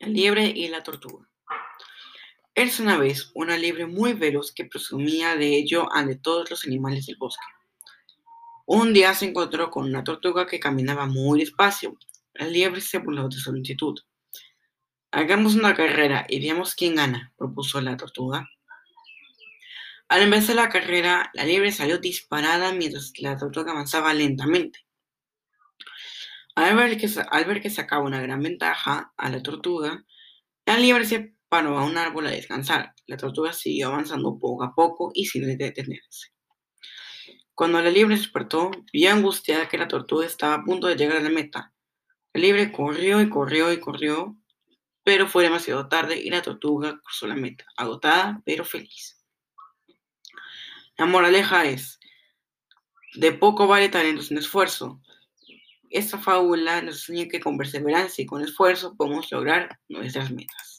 La liebre y la tortuga. Eres una vez una liebre muy veloz que presumía de ello ante todos los animales del bosque. Un día se encontró con una tortuga que caminaba muy despacio. La liebre se burló de su. Hagamos una carrera y veamos quién gana, propuso la tortuga. Al empezar la carrera, la liebre salió disparada mientras la tortuga avanzaba lentamente. Al ver, que, sacaba una gran ventaja a la tortuga, la liebre se paró a un árbol a descansar. La tortuga siguió avanzando poco a poco y sin detenerse. Cuando la liebre despertó, vio angustiada que la tortuga estaba a punto de llegar a la meta. La liebre corrió y corrió y corrió, pero fue demasiado tarde y la tortuga cruzó la meta, agotada pero feliz. La moraleja es, de poco vale talento sin esfuerzo. Esta fábula nos enseña que con perseverancia y con esfuerzo podemos lograr nuestras metas.